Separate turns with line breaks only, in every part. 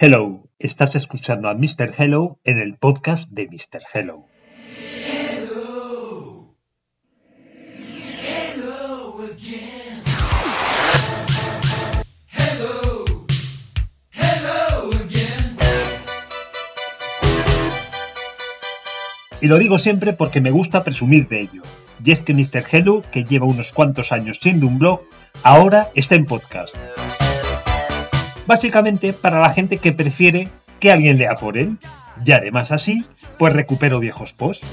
Hello, estás escuchando a Mr. Hello en el podcast de Mr. Hello. Y lo digo siempre porque me gusta presumir de ello. Y es que Mr. Hello, que lleva unos cuantos años siendo un blog, ahora está en podcast. Básicamente para la gente que prefiere que alguien lea por él. Y además así, pues recupero viejos posts.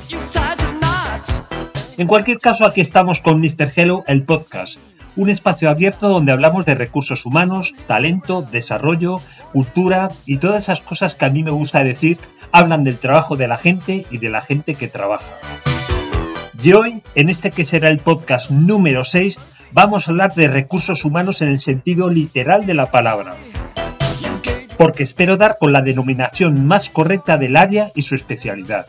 En cualquier caso, aquí estamos con Mr. Hello, el podcast, un espacio abierto donde hablamos de recursos humanos, talento, desarrollo, cultura y todas esas cosas que a mí me gusta decir hablan del trabajo de la gente y de la gente que trabaja. Y hoy, en este que será el podcast número 6, vamos a hablar de recursos humanos en el sentido literal de la palabra. Porque espero dar con la denominación más correcta del área y su especialidad.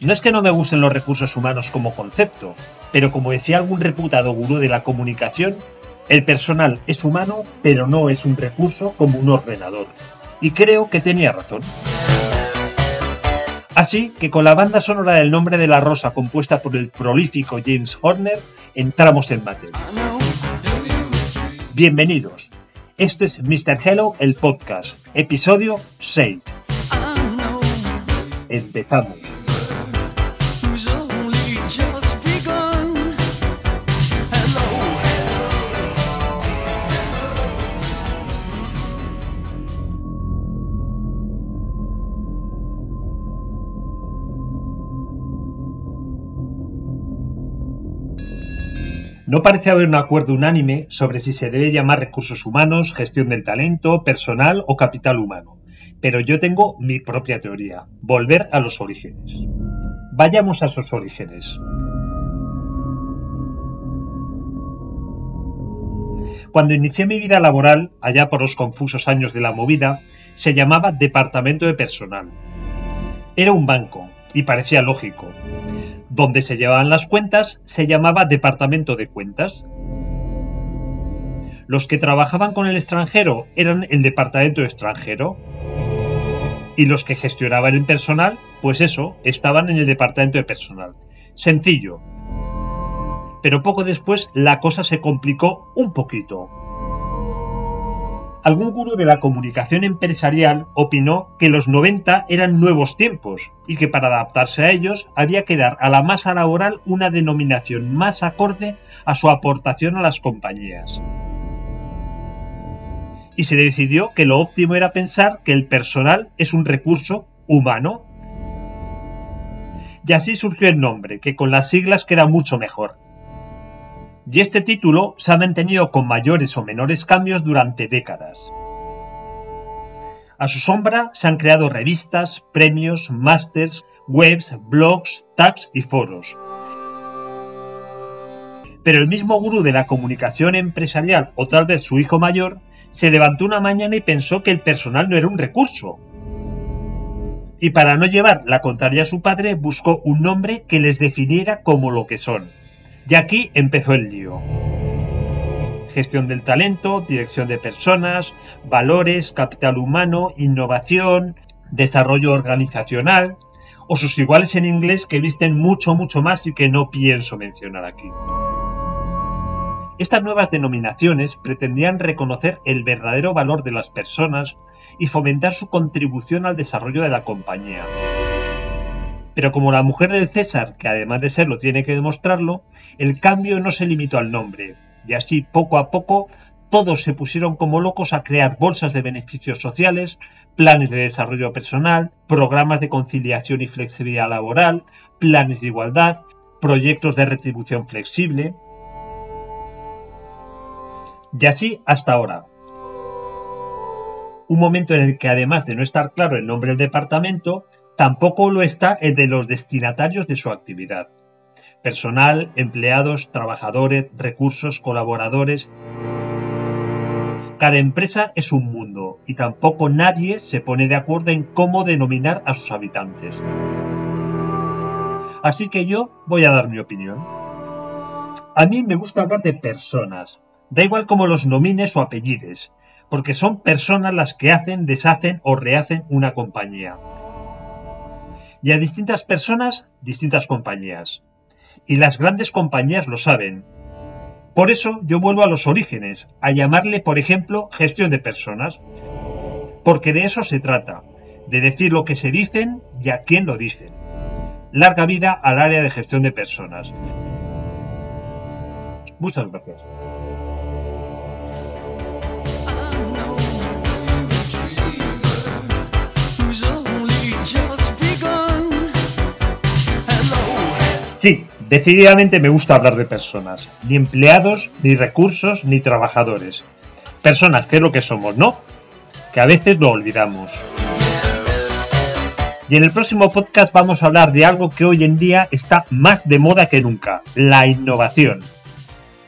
No es que no me gusten los recursos humanos como concepto, pero como decía algún reputado gurú de la comunicación, el personal es humano, pero no es un recurso como un ordenador y creo que tenía razón. Así que con la banda sonora del nombre de la rosa compuesta por el prolífico James Horner, entramos en materia. Bienvenidos. Esto es Mr. Hello, el podcast, episodio 6. Empezamos. No parece haber un acuerdo unánime sobre si se debe llamar recursos humanos, gestión del talento, personal o capital humano, pero yo tengo mi propia teoría, volver a los orígenes. Vayamos a esos orígenes. Cuando inicié mi vida laboral, allá por los confusos años de la movida, se llamaba Departamento de Personal. Era un banco, y parecía lógico donde se llevaban las cuentas se llamaba Departamento de Cuentas. Los que trabajaban con el extranjero eran el Departamento de Extranjero. Y los que gestionaban el personal, pues eso, estaban en el Departamento de Personal. Sencillo. Pero poco después la cosa se complicó un poquito algún gurú de la comunicación empresarial opinó que los 90 eran nuevos tiempos y que para adaptarse a ellos había que dar a la masa laboral una denominación más acorde a su aportación a las compañías. Y se decidió que lo óptimo era pensar que el personal es un recurso humano. Y así surgió el nombre, que con las siglas queda mucho mejor, y este título se ha mantenido con mayores o menores cambios durante décadas. A su sombra se han creado revistas, premios, másters, webs, blogs, tags y foros. Pero el mismo gurú de la comunicación empresarial, o tal vez su hijo mayor, se levantó una mañana y pensó que el personal no era un recurso. Y para no llevar la contraria a su padre, buscó un nombre que les definiera como lo que son. Y aquí empezó el lío. Gestión del talento, dirección de personas, valores, capital humano, innovación, desarrollo organizacional, o sus iguales en inglés que visten mucho, mucho más y que no pienso mencionar aquí. Estas nuevas denominaciones pretendían reconocer el verdadero valor de las personas y fomentar su contribución al desarrollo de la compañía. Pero como la mujer del César, que además de serlo tiene que demostrarlo, el cambio no se limitó al nombre, y así poco a poco todos se pusieron como locos a crear bolsas de beneficios sociales, planes de desarrollo personal, programas de conciliación y flexibilidad laboral, planes de igualdad, proyectos de retribución flexible. Y así hasta ahora. Un momento en el que además de no estar claro el nombre del departamento, Tampoco lo está el de los destinatarios de su actividad. Personal, empleados, trabajadores, recursos, colaboradores. Cada empresa es un mundo y tampoco nadie se pone de acuerdo en cómo denominar a sus habitantes. Así que yo voy a dar mi opinión. A mí me gusta hablar de personas, da igual cómo los nomines o apellides, porque son personas las que hacen, deshacen o rehacen una compañía. Y a distintas personas, distintas compañías. Y las grandes compañías lo saben. Por eso yo vuelvo a los orígenes, a llamarle, por ejemplo, gestión de personas. Porque de eso se trata, de decir lo que se dicen y a quién lo dicen. Larga vida al área de gestión de personas. Muchas gracias. Sí, decididamente me gusta hablar de personas. Ni empleados, ni recursos, ni trabajadores. Personas, que es lo que somos, ¿no? Que a veces lo olvidamos. Y en el próximo podcast vamos a hablar de algo que hoy en día está más de moda que nunca, la innovación.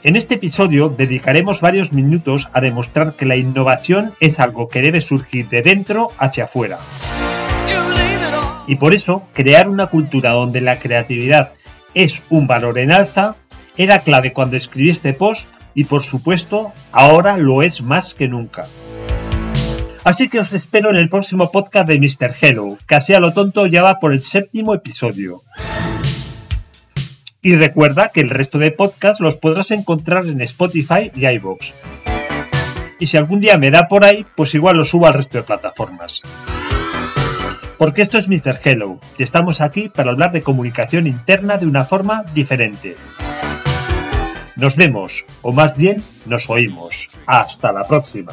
En este episodio dedicaremos varios minutos a demostrar que la innovación es algo que debe surgir de dentro hacia afuera. Y por eso, crear una cultura donde la creatividad es un valor en alza, era clave cuando escribí este post y por supuesto ahora lo es más que nunca. Así que os espero en el próximo podcast de Mr. Hello, casi a lo tonto ya va por el séptimo episodio. Y recuerda que el resto de podcasts los podrás encontrar en Spotify y iVoox. Y si algún día me da por ahí, pues igual lo subo al resto de plataformas. Porque esto es Mr. Hello y estamos aquí para hablar de comunicación interna de una forma diferente. Nos vemos, o más bien nos oímos. Hasta la próxima.